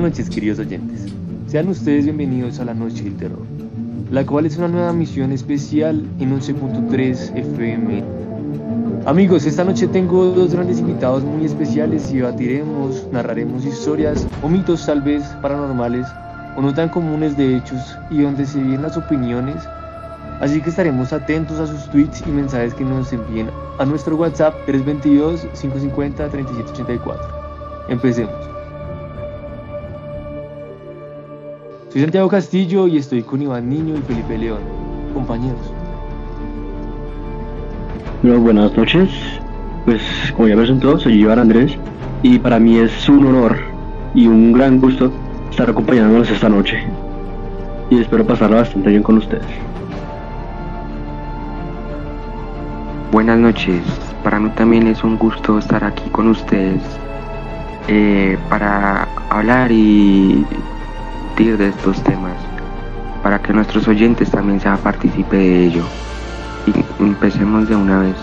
Buenas noches, queridos oyentes. Sean ustedes bienvenidos a la Noche del Terror, la cual es una nueva misión especial en 11.3 FM. Amigos, esta noche tengo dos grandes invitados muy especiales y debatiremos, narraremos historias o mitos tal vez paranormales o no tan comunes de hechos y donde se vienen las opiniones. Así que estaremos atentos a sus tweets y mensajes que nos envíen a nuestro WhatsApp 322-550-3784. Empecemos. Soy Santiago Castillo y estoy con Iván Niño y Felipe León. Compañeros. Bueno, buenas noches. Pues como ya presentó, soy Iván Andrés y para mí es un honor y un gran gusto estar acompañándonos esta noche. Y espero pasarla bastante bien con ustedes. Buenas noches. Para mí también es un gusto estar aquí con ustedes eh, para hablar y de estos temas para que nuestros oyentes también sean partícipe de ello. Y empecemos de una vez.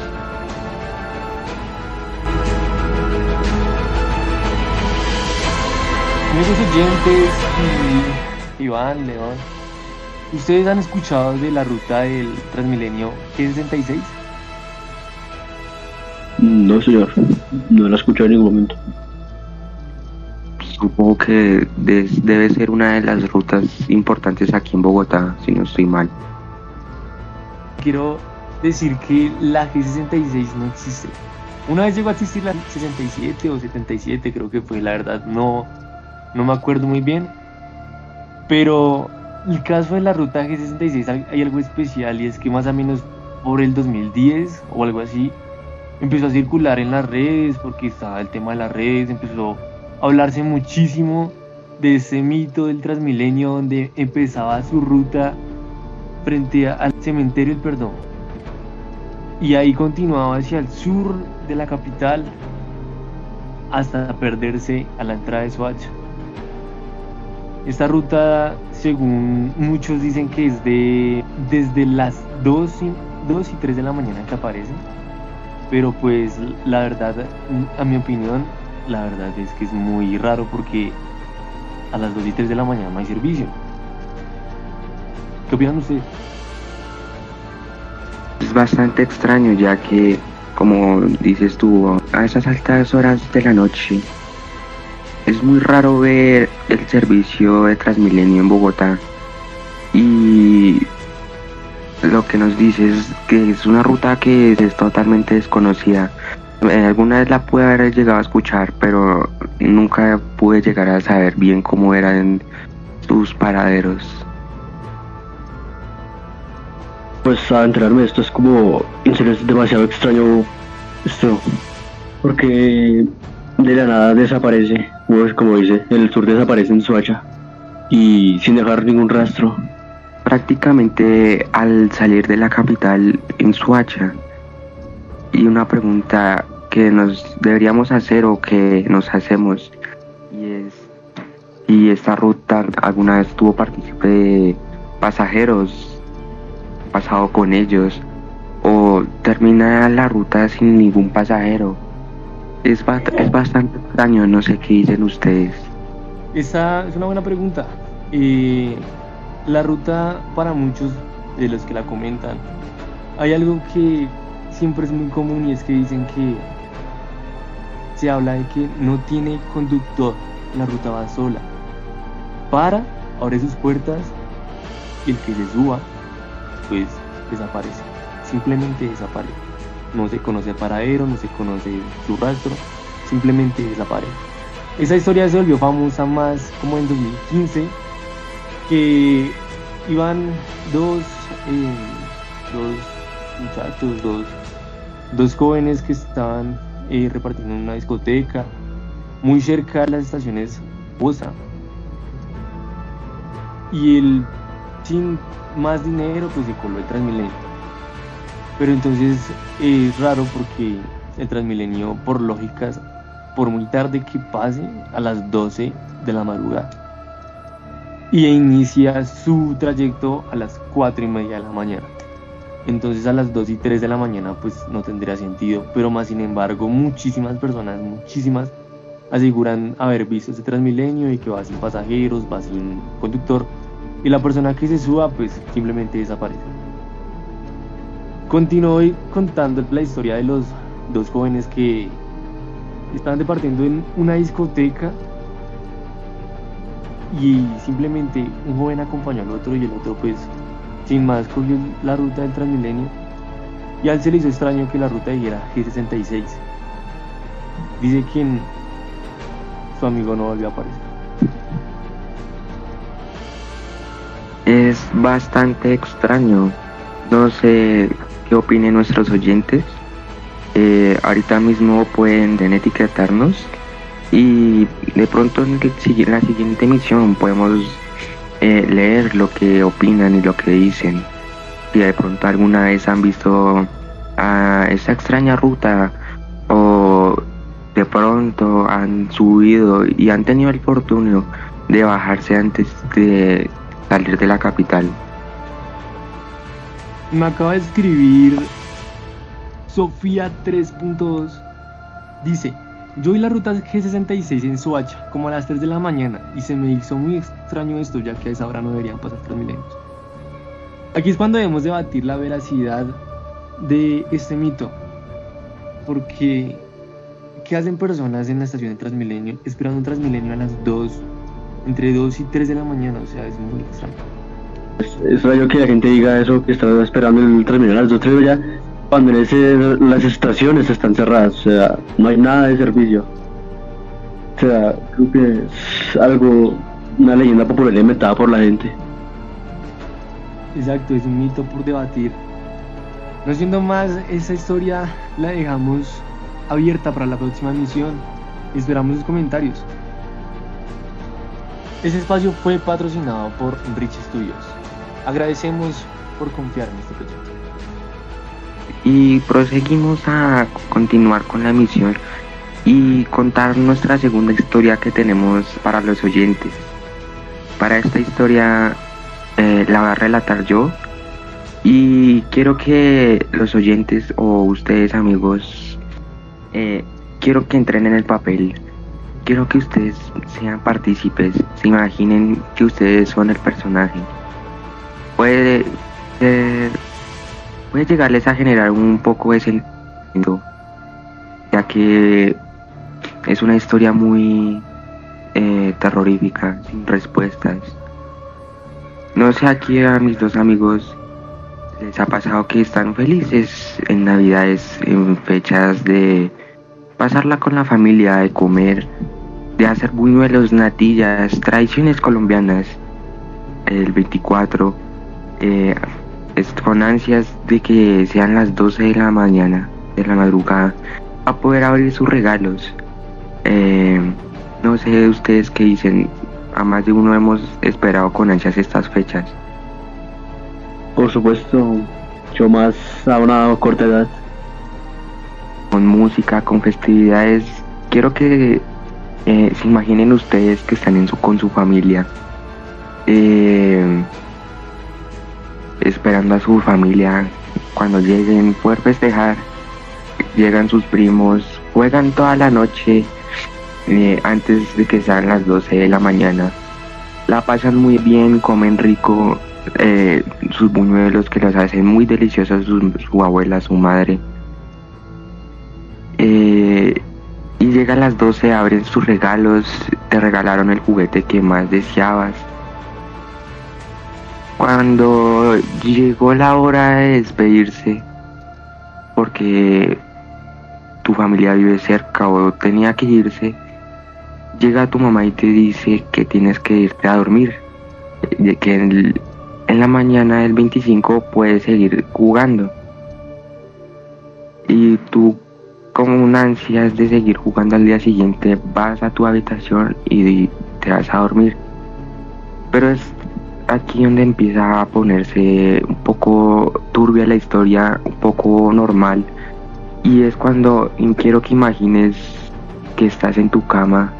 Amigos oyentes y Iván, León, ¿ustedes han escuchado de la ruta del Transmilenio G66? No, señor, no la he escuchado en ningún momento supongo que debe ser una de las rutas importantes aquí en Bogotá, si no estoy mal. Quiero decir que la G66 no existe. Una vez llegó a existir la 67 o 77, creo que fue, la verdad, no, no me acuerdo muy bien. Pero el caso de la ruta G66 hay algo especial y es que más o menos por el 2010 o algo así empezó a circular en las redes porque estaba el tema de las redes, empezó hablarse muchísimo de ese mito del Transmilenio donde empezaba su ruta frente al cementerio del perdón y ahí continuaba hacia el sur de la capital hasta perderse a la entrada de Soacha. Esta ruta, según muchos dicen que es de desde las 2 y, 2 y 3 de la mañana que aparece, pero pues la verdad, a mi opinión, la verdad es que es muy raro porque a las 2 y 3 de la mañana no hay servicio. ¿Qué opinan ustedes? Es bastante extraño ya que, como dices tú, a esas altas horas de la noche es muy raro ver el servicio de Transmilenio en Bogotá. Y lo que nos dice es que es una ruta que es totalmente desconocida alguna vez la pude haber llegado a escuchar, pero nunca pude llegar a saber bien cómo eran sus paraderos. Pues a enterarme de esto es como, en serio es demasiado extraño esto, porque de la nada desaparece, pues como dice, el sur desaparece en Suacha y sin dejar ningún rastro. Prácticamente al salir de la capital en Suacha, y una pregunta que nos deberíamos hacer o que nos hacemos y es y esta ruta alguna vez tuvo partícipe de pasajeros pasado con ellos o termina la ruta sin ningún pasajero. Es, es bastante extraño no sé qué dicen ustedes. Esa es una buena pregunta. Y la ruta para muchos de los que la comentan hay algo que siempre es muy común y es que dicen que se habla de que no tiene conductor, la ruta va sola. Para, abre sus puertas y el que se suba, pues desaparece. Simplemente desaparece. No se conoce el paradero, no se conoce su rastro, simplemente desaparece. Esa historia se volvió famosa más como en 2015, que iban dos, eh, dos muchachos, dos dos jóvenes que estaban eh, repartiendo en una discoteca muy cerca de las estaciones Bosa. Y él, sin más dinero, pues se coló el Transmilenio. Pero entonces es raro porque el Transmilenio, por lógicas, por muy tarde que pase, a las 12 de la madrugada. Y inicia su trayecto a las 4 y media de la mañana. Entonces a las 2 y 3 de la mañana pues no tendría sentido, pero más sin embargo muchísimas personas, muchísimas aseguran haber visto ese Transmilenio y que va sin pasajeros, va sin conductor y la persona que se suba pues simplemente desaparece. Continúo contando la historia de los dos jóvenes que estaban departiendo en una discoteca y simplemente un joven acompañó al otro y el otro pues sin más cogió la ruta del Transmilenio y a él se le hizo extraño que la ruta dijera G66. Dice que su amigo no volvió a aparecer. Es bastante extraño. No sé qué opinen nuestros oyentes. Eh, ahorita mismo pueden etiquetarnos y de pronto en la siguiente emisión podemos eh, leer lo que opinan y lo que dicen. Si de pronto alguna vez han visto a esa extraña ruta o de pronto han subido y han tenido el fortunio de bajarse antes de salir de la capital. Me acaba de escribir Sofía 3.2. Dice, yo vi la ruta G66 en Soacha como a las 3 de la mañana y se me hizo muy extraño esto ya que a esa hora no deberían pasar milenios. Aquí es cuando debemos debatir la veracidad de este mito. Porque ¿qué hacen personas en la estación de Transmilenio esperando un Transmilenio a las 2, entre 2 y 3 de la mañana? O sea, es muy extraño. Es, raro que la gente diga eso, que está esperando el Transmilenio a las 2, 3 ya, ese, las estaciones están cerradas, o sea, no hay nada de servicio. O sea, creo que es algo, una leyenda popular inventada por la gente. Exacto, es un mito por debatir. No siendo más, esa historia la dejamos abierta para la próxima misión. Esperamos sus comentarios. Este espacio fue patrocinado por Rich Studios. Agradecemos por confiar en este proyecto. Y proseguimos a continuar con la misión y contar nuestra segunda historia que tenemos para los oyentes. Para esta historia eh, la voy a relatar yo y quiero que los oyentes o ustedes amigos eh, quiero que entren en el papel. Quiero que ustedes sean partícipes, se imaginen que ustedes son el personaje. Puede puede llegarles a generar un poco de sentido, ya que es una historia muy eh, terrorífica, sin respuestas. No sé aquí a mis dos amigos les ha pasado que están felices en navidades, en fechas de pasarla con la familia, de comer, de hacer buñuelos, natillas, tradiciones colombianas. El 24, eh, con ansias de que sean las 12 de la mañana, de la madrugada, a poder abrir sus regalos. Eh, no sé ustedes qué dicen, a más de uno hemos esperado con ansias estas fechas. Por supuesto, yo más a una corta edad con música, con festividades. Quiero que eh, se imaginen ustedes que están en su, con su familia, eh, esperando a su familia cuando lleguen, poder festejar. Llegan sus primos, juegan toda la noche eh, antes de que sean las 12 de la mañana. La pasan muy bien, comen rico, sus buñuelos que los hacen muy deliciosos su abuela, su madre. Eh, y llega a las 12, abren sus regalos, te regalaron el juguete que más deseabas. Cuando llegó la hora de despedirse, porque tu familia vive cerca o tenía que irse, llega tu mamá y te dice que tienes que irte a dormir, de que en, la mañana del 25 puedes seguir jugando. Y tú como una ansias de seguir jugando al día siguiente, vas a tu habitación y te vas a dormir. Pero es aquí donde empieza a ponerse un poco turbia la historia, un poco normal. Y es cuando quiero que imagines que estás en tu cama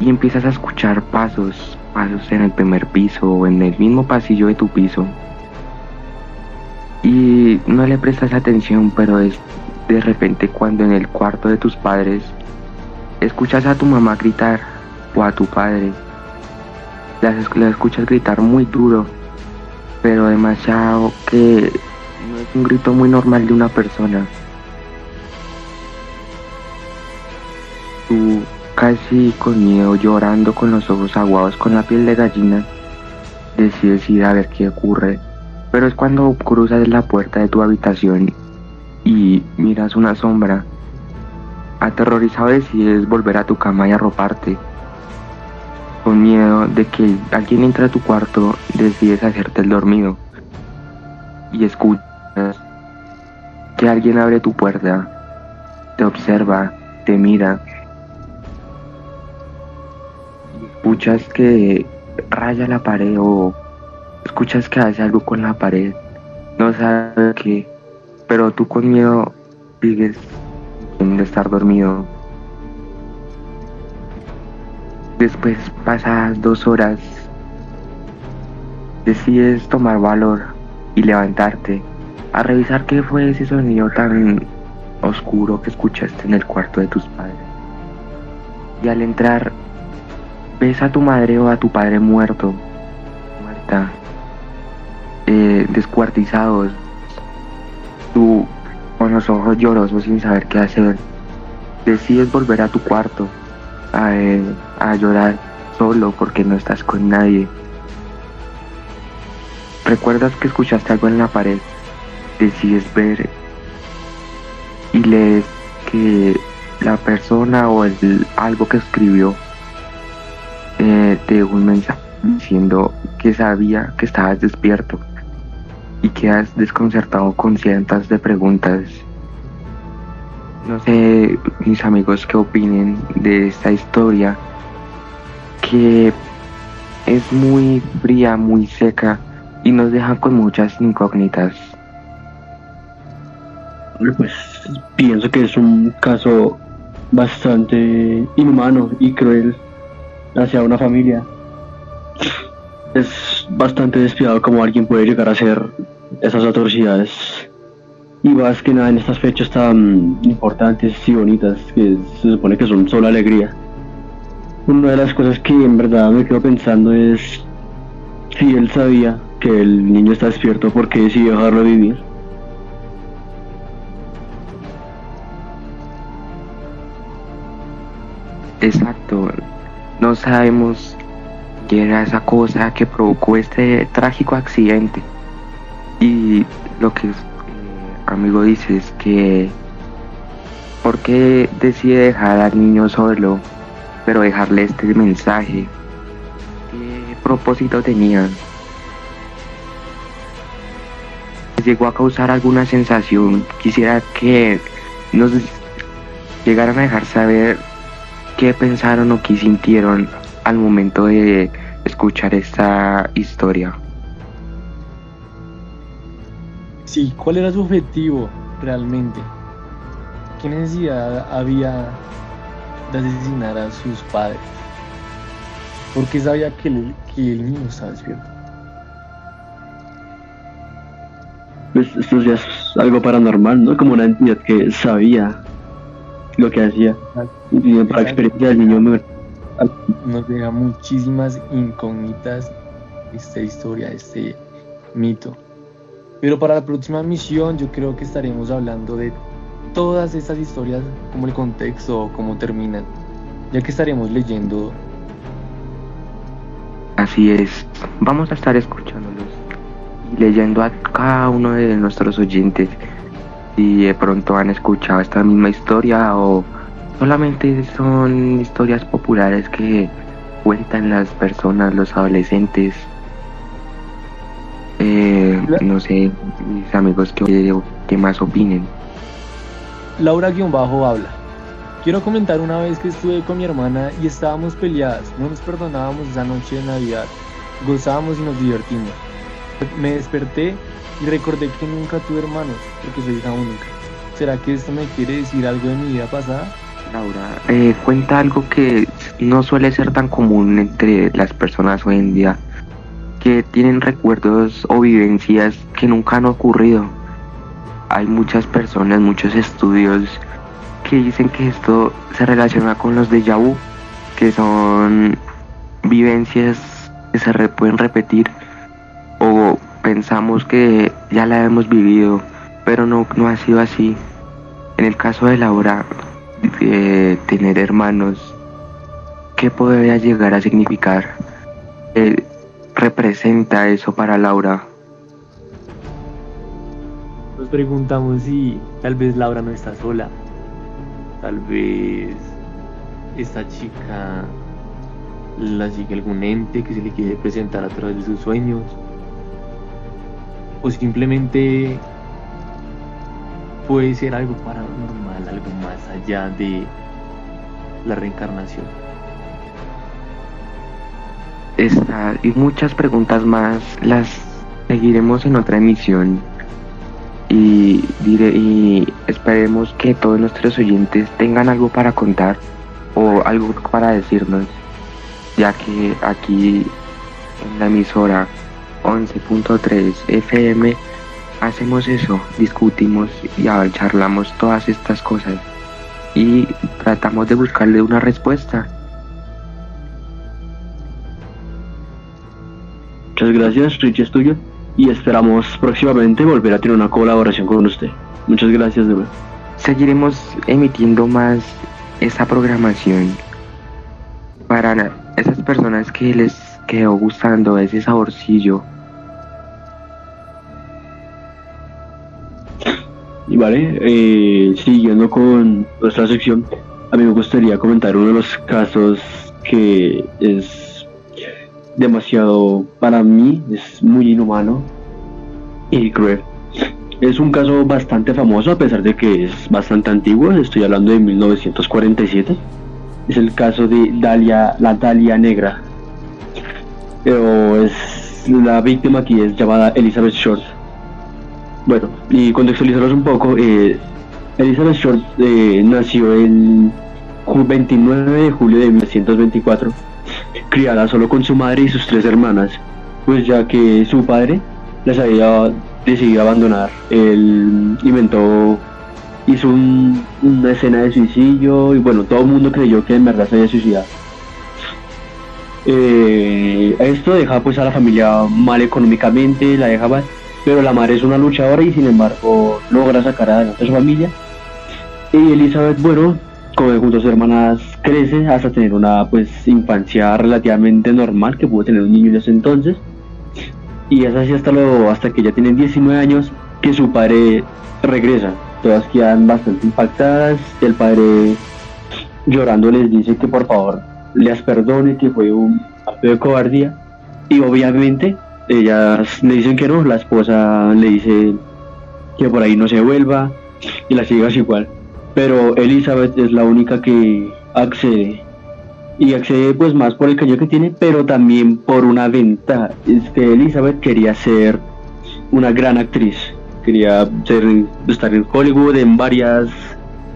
y empiezas a escuchar pasos, pasos en el primer piso o en el mismo pasillo de tu piso. Y no le prestas atención, pero es de repente cuando en el cuarto de tus padres escuchas a tu mamá gritar o a tu padre. La, escuchas gritar muy duro, pero demasiado que no es un grito muy normal de una persona. Tú casi con miedo, llorando con los ojos aguados, con la piel de gallina, decides ir a ver qué ocurre. Pero es cuando cruzas la puerta de tu habitación y miras una sombra. Aterrorizado decides volver a tu cama y arroparte. Con miedo de que alguien entre a tu cuarto, decides hacerte el dormido. Y escuchas que alguien abre tu puerta, te observa, te mira. Escuchas que raya la pared o escuchas que hace algo con la pared. No sabes qué, pero tú con miedo sigues de estar dormido. Después pasas dos horas, decides tomar valor y levantarte a revisar qué fue ese sonido tan oscuro que escuchaste en el cuarto de tus padres. Y al entrar, ves a tu madre o a tu padre muerto, muerta, eh, descuartizados, tú con los ojos llorosos sin saber qué hacer, decides volver a tu cuarto a, eh, a llorar solo porque no estás con nadie. Recuerdas que escuchaste algo en la pared decides ver y lees que la persona o el, algo que escribió eh, te un mensaje diciendo que sabía que estabas despierto y que has desconcertado con cientos de preguntas. No sé, mis amigos, qué opinen de esta historia que es muy fría, muy seca y nos deja con muchas incógnitas pues pienso que es un caso bastante inhumano y cruel hacia una familia. Es bastante despiadado como alguien puede llegar a hacer esas atrocidades. Y más que nada en estas fechas tan importantes y bonitas que se supone que son solo alegría. Una de las cosas que en verdad me quedo pensando es si él sabía que el niño está despierto, ¿por qué decidió dejarlo vivir? Exacto. No sabemos qué era esa cosa que provocó este trágico accidente. Y lo que eh, amigo dice es que ¿por qué decide dejar al niño solo, pero dejarle este mensaje? ¿Qué propósito tenía? ¿Llegó a causar alguna sensación? Quisiera que nos llegaran a dejar saber ¿Qué pensaron o qué sintieron al momento de escuchar esta historia? Sí, ¿cuál era su objetivo realmente? ¿Qué necesidad había de asesinar a sus padres? Porque sabía que el, que el niño estaba despierto. Pues esto ya es algo paranormal, ¿no? Como una entidad que sabía lo que hacía. Y la experiencia del niño nos deja muchísimas incógnitas esta historia, este mito. Pero para la próxima misión yo creo que estaremos hablando de todas estas historias, como el contexto, cómo terminan, ya que estaremos leyendo. Así es, vamos a estar escuchándolos y leyendo a cada uno de nuestros oyentes si de pronto han escuchado esta misma historia o solamente son historias populares que cuentan las personas, los adolescentes. Eh, no sé, mis amigos, ¿qué, más opinen? Laura-Bajo habla. Quiero comentar una vez que estuve con mi hermana y estábamos peleadas, no nos perdonábamos esa noche de Navidad, gozábamos y nos divertimos. Me desperté y recordé que nunca tuve hermanos, porque soy hija única. ¿Será que esto me quiere decir algo de mi vida pasada? Laura, eh, cuenta algo que no suele ser tan común entre las personas hoy en día, que tienen recuerdos o vivencias que nunca han ocurrido. Hay muchas personas, muchos estudios que dicen que esto se relaciona con los de vu, que son vivencias que se pueden repetir o pensamos que ya la hemos vivido, pero no, no ha sido así. En el caso de Laura, de tener hermanos, ¿qué podría llegar a significar? ¿Qué representa eso para Laura? Preguntamos si tal vez Laura no está sola, tal vez esta chica la sigue algún ente que se le quiere presentar a través de sus sueños. O simplemente puede ser algo paranormal, algo más allá de la reencarnación. Esta y muchas preguntas más las seguiremos en otra emisión y, diré, y esperemos que todos nuestros oyentes tengan algo para contar o algo para decirnos, ya que aquí en la emisora 11.3 FM hacemos eso, discutimos y charlamos todas estas cosas y tratamos de buscarle una respuesta. Muchas gracias, Richie es y esperamos próximamente volver a tener una colaboración con usted. Muchas gracias Seguiremos emitiendo más esa programación para esas personas que les quedó gustando ese saborcillo Y vale, eh, siguiendo con nuestra sección, a mí me gustaría comentar uno de los casos que es demasiado, para mí, es muy inhumano y cruel. Es un caso bastante famoso a pesar de que es bastante antiguo, estoy hablando de 1947. Es el caso de Dalia, la Dalia Negra. Pero es la víctima aquí es llamada Elizabeth Short bueno, y contextualizarlos un poco, eh, Elizabeth Short eh, nació el 29 de julio de 1924, criada solo con su madre y sus tres hermanas, pues ya que su padre las había decidido abandonar. Él inventó, hizo una escena de suicidio y bueno, todo el mundo creyó que en verdad se había suicidado. Eh, esto deja pues a la familia mal económicamente, la deja mal pero la madre es una luchadora y sin embargo logra sacar a su familia. Y Elizabeth, bueno, como junto a sus hermanas crece hasta tener una pues infancia relativamente normal que pudo tener un niño en ese entonces. Y es así hasta, lo, hasta que ya tienen 19 años que su padre regresa. Todas quedan bastante impactadas. El padre llorando les dice que por favor les perdone, que fue un acto de cobardía. Y obviamente ellas le dicen que no, la esposa le dice que por ahí no se vuelva y las hijas igual. Pero Elizabeth es la única que accede. Y accede pues más por el cañón que tiene, pero también por una ventaja. Es que Elizabeth quería ser una gran actriz. Quería ser, estar en Hollywood, en varias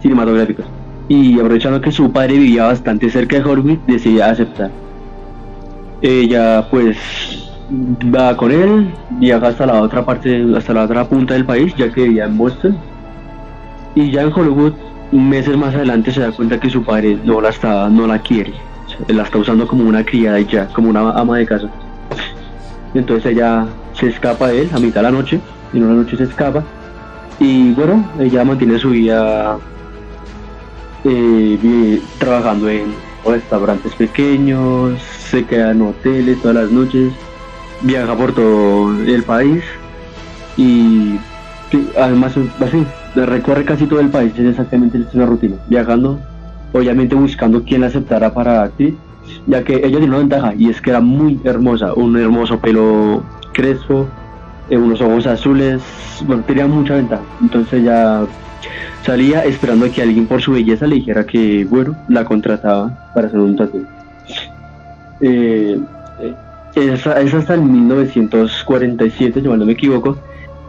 cinematográficas. Y aprovechando que su padre vivía bastante cerca de Hollywood, decidió aceptar. Ella pues va con él, viaja hasta la otra parte, hasta la otra punta del país, ya que vivía en Boston. Y ya en Hollywood, meses más adelante se da cuenta que su padre no la está, no la quiere. la está usando como una criada y ya, como una ama de casa. Entonces ella se escapa de él a mitad de la noche, en una noche se escapa. Y bueno, ella mantiene su vida eh, trabajando en restaurantes pequeños, se queda en hoteles todas las noches viaja por todo el país y además así, recorre casi todo el país, es exactamente la rutina, viajando, obviamente buscando quien la aceptara para actriz, ya que ella tiene una ventaja y es que era muy hermosa, un hermoso pelo crespo, eh, unos ojos azules, bueno, tenía mucha ventaja, entonces ya salía esperando a que alguien por su belleza le dijera que, bueno, la contrataba para hacer un tatuaje. Eh, es, hasta el 1947, si no me equivoco,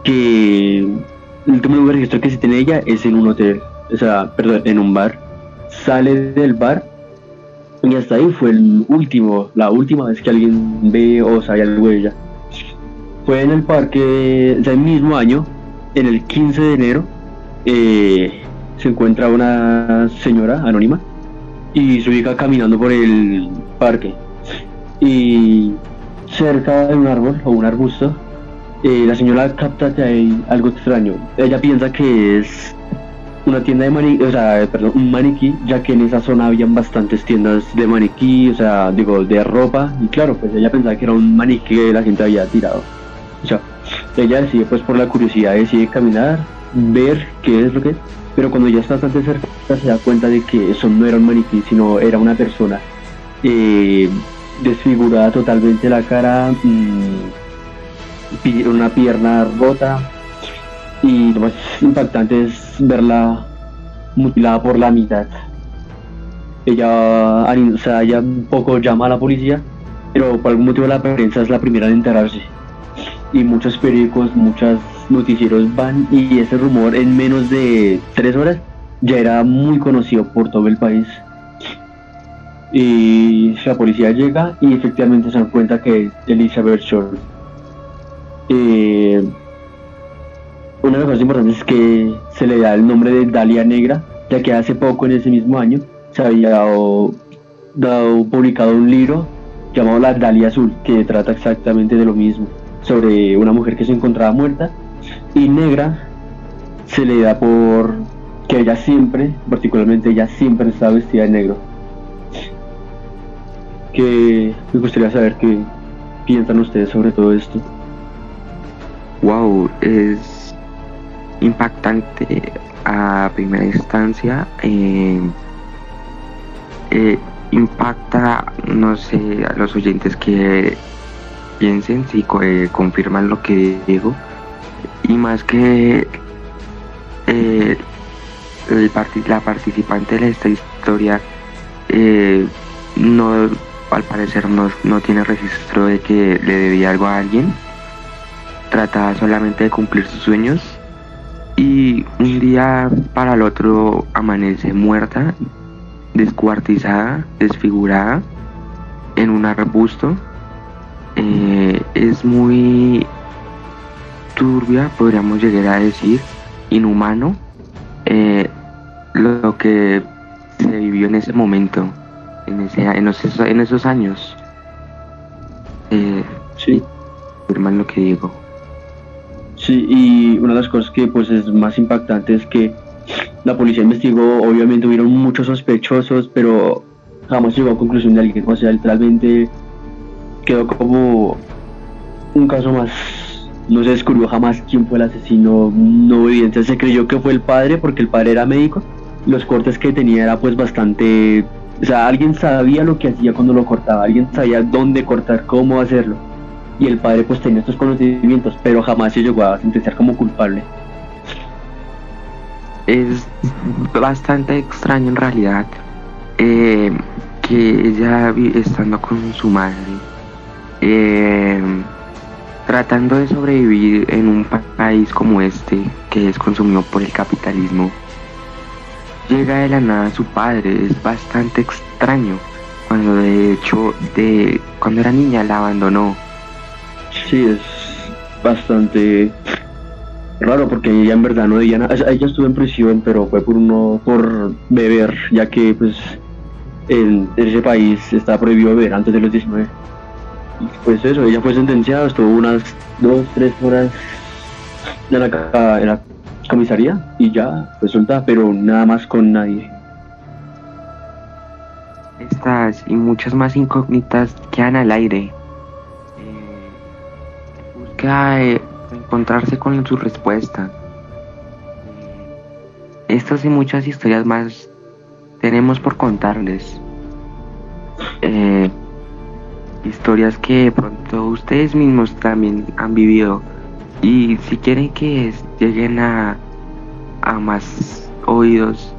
que el último lugar registro que se tiene ella es en un hotel, o sea, perdón, en un bar. Sale del bar y hasta ahí fue el último, la última vez que alguien ve o sabe algo de ella. Fue en el parque, o sea, el mismo año, en el 15 de enero, eh, se encuentra una señora anónima y su hija caminando por el parque. Y cerca de un árbol o un arbusto, eh, la señora capta que hay algo extraño. Ella piensa que es una tienda de maniquí, o sea, perdón, un maniquí, ya que en esa zona habían bastantes tiendas de maniquí, o sea, digo, de ropa, y claro, pues ella pensaba que era un maniquí que la gente había tirado. O sea, ella decide, pues por la curiosidad, decide caminar, ver qué es lo que es, pero cuando ya está bastante cerca se da cuenta de que eso no era un maniquí, sino era una persona eh, desfigurada totalmente la cara, mmm, una pierna rota, y lo más impactante es verla mutilada por la mitad. Ella, o sea, ella un poco llama a la policía, pero por algún motivo la prensa es la primera en enterarse. Y muchos periódicos, muchos noticieros van y ese rumor en menos de tres horas ya era muy conocido por todo el país. Y la policía llega y efectivamente se dan cuenta que Elizabeth Short. Eh, una de las cosas importantes es que se le da el nombre de Dalia Negra, ya que hace poco, en ese mismo año, se había dado, publicado un libro llamado La Dalia Azul, que trata exactamente de lo mismo, sobre una mujer que se encontraba muerta, y negra se le da por que ella siempre, particularmente ella siempre estaba vestida de negro. Que me gustaría saber qué piensan ustedes sobre todo esto. Wow, es impactante a primera instancia. Eh, eh, impacta, no sé, a los oyentes que piensen si eh, confirman lo que digo. Y más que la participante de esta historia no al parecer no, no tiene registro de que le debía algo a alguien. Trata solamente de cumplir sus sueños y un día para el otro amanece muerta, descuartizada, desfigurada en un arbusto. Eh, es muy turbia, podríamos llegar a decir, inhumano, eh, lo que se vivió en ese momento, en, ese, en, esos, en esos años. Eh, sí. Afirman lo que digo. Sí, y una de las cosas que pues es más impactante es que la policía investigó, obviamente hubieron muchos sospechosos, pero jamás llegó a conclusión de alguien, o sea, literalmente quedó como un caso más, no se descubrió jamás quién fue el asesino, no evidencia, se creyó que fue el padre porque el padre era médico, los cortes que tenía era pues bastante, o sea, alguien sabía lo que hacía cuando lo cortaba, alguien sabía dónde cortar, cómo hacerlo y el padre pues tenía estos conocimientos, pero jamás se llegó a sentenciar como culpable. Es bastante extraño en realidad eh, que ella estando con su madre, eh, tratando de sobrevivir en un país como este que es consumido por el capitalismo, llega de la nada su padre, es bastante extraño cuando de hecho de cuando era niña la abandonó Sí, es bastante raro porque ella en verdad no debía nada. Ella estuvo en prisión, pero fue por uno por beber, ya que pues en ese país está prohibido beber antes de los 19. Y pues eso, ella fue sentenciada, estuvo unas dos, tres horas en la, en la comisaría y ya fue soltada, pero nada más con nadie. Estas y muchas más incógnitas quedan al aire encontrarse con su respuesta. Estas y muchas historias más tenemos por contarles. Eh, historias que pronto ustedes mismos también han vivido. Y si quieren que lleguen a, a más oídos,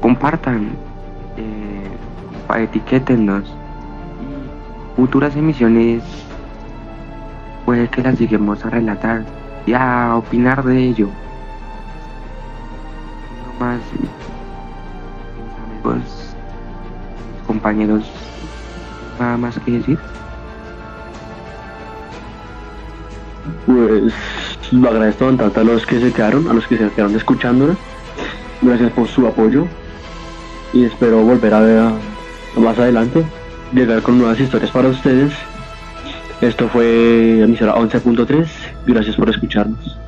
compartan, eh, etiquétennos. Futuras emisiones puede que las lleguemos a relatar y a opinar de ello. No más, amigos, compañeros, nada más que decir. Pues lo agradezco tanto a los que se quedaron, a los que se quedaron escuchándonos. Gracias por su apoyo y espero volver a ver más adelante, llegar con nuevas historias para ustedes. Esto fue emisora 11.3. Gracias por escucharnos.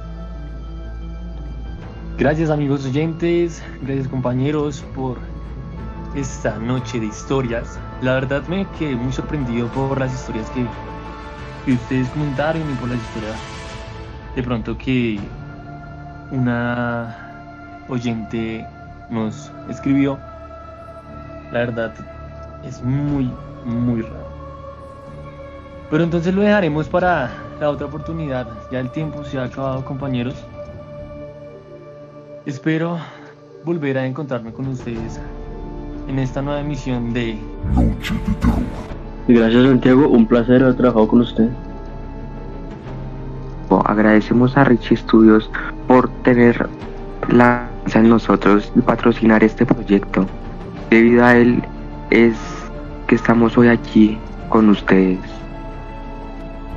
Gracias amigos oyentes, gracias compañeros por esta noche de historias. La verdad me quedé muy sorprendido por las historias que, que ustedes comentaron y por las historias de pronto que una oyente nos escribió. La verdad es muy, muy raro. Pero entonces lo dejaremos para la otra oportunidad. Ya el tiempo se ha acabado, compañeros. Espero volver a encontrarme con ustedes en esta nueva emisión de Noche de Terror. Gracias Santiago, un placer haber trabajado con usted. Agradecemos a Richie Studios por tener la confianza en nosotros y patrocinar este proyecto. Debido a él es que estamos hoy aquí con ustedes.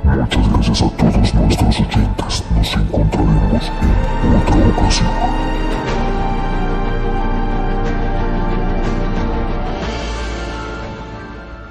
Muchas gracias a todos nuestros oyentes. Nos encontraremos en otra ocasión.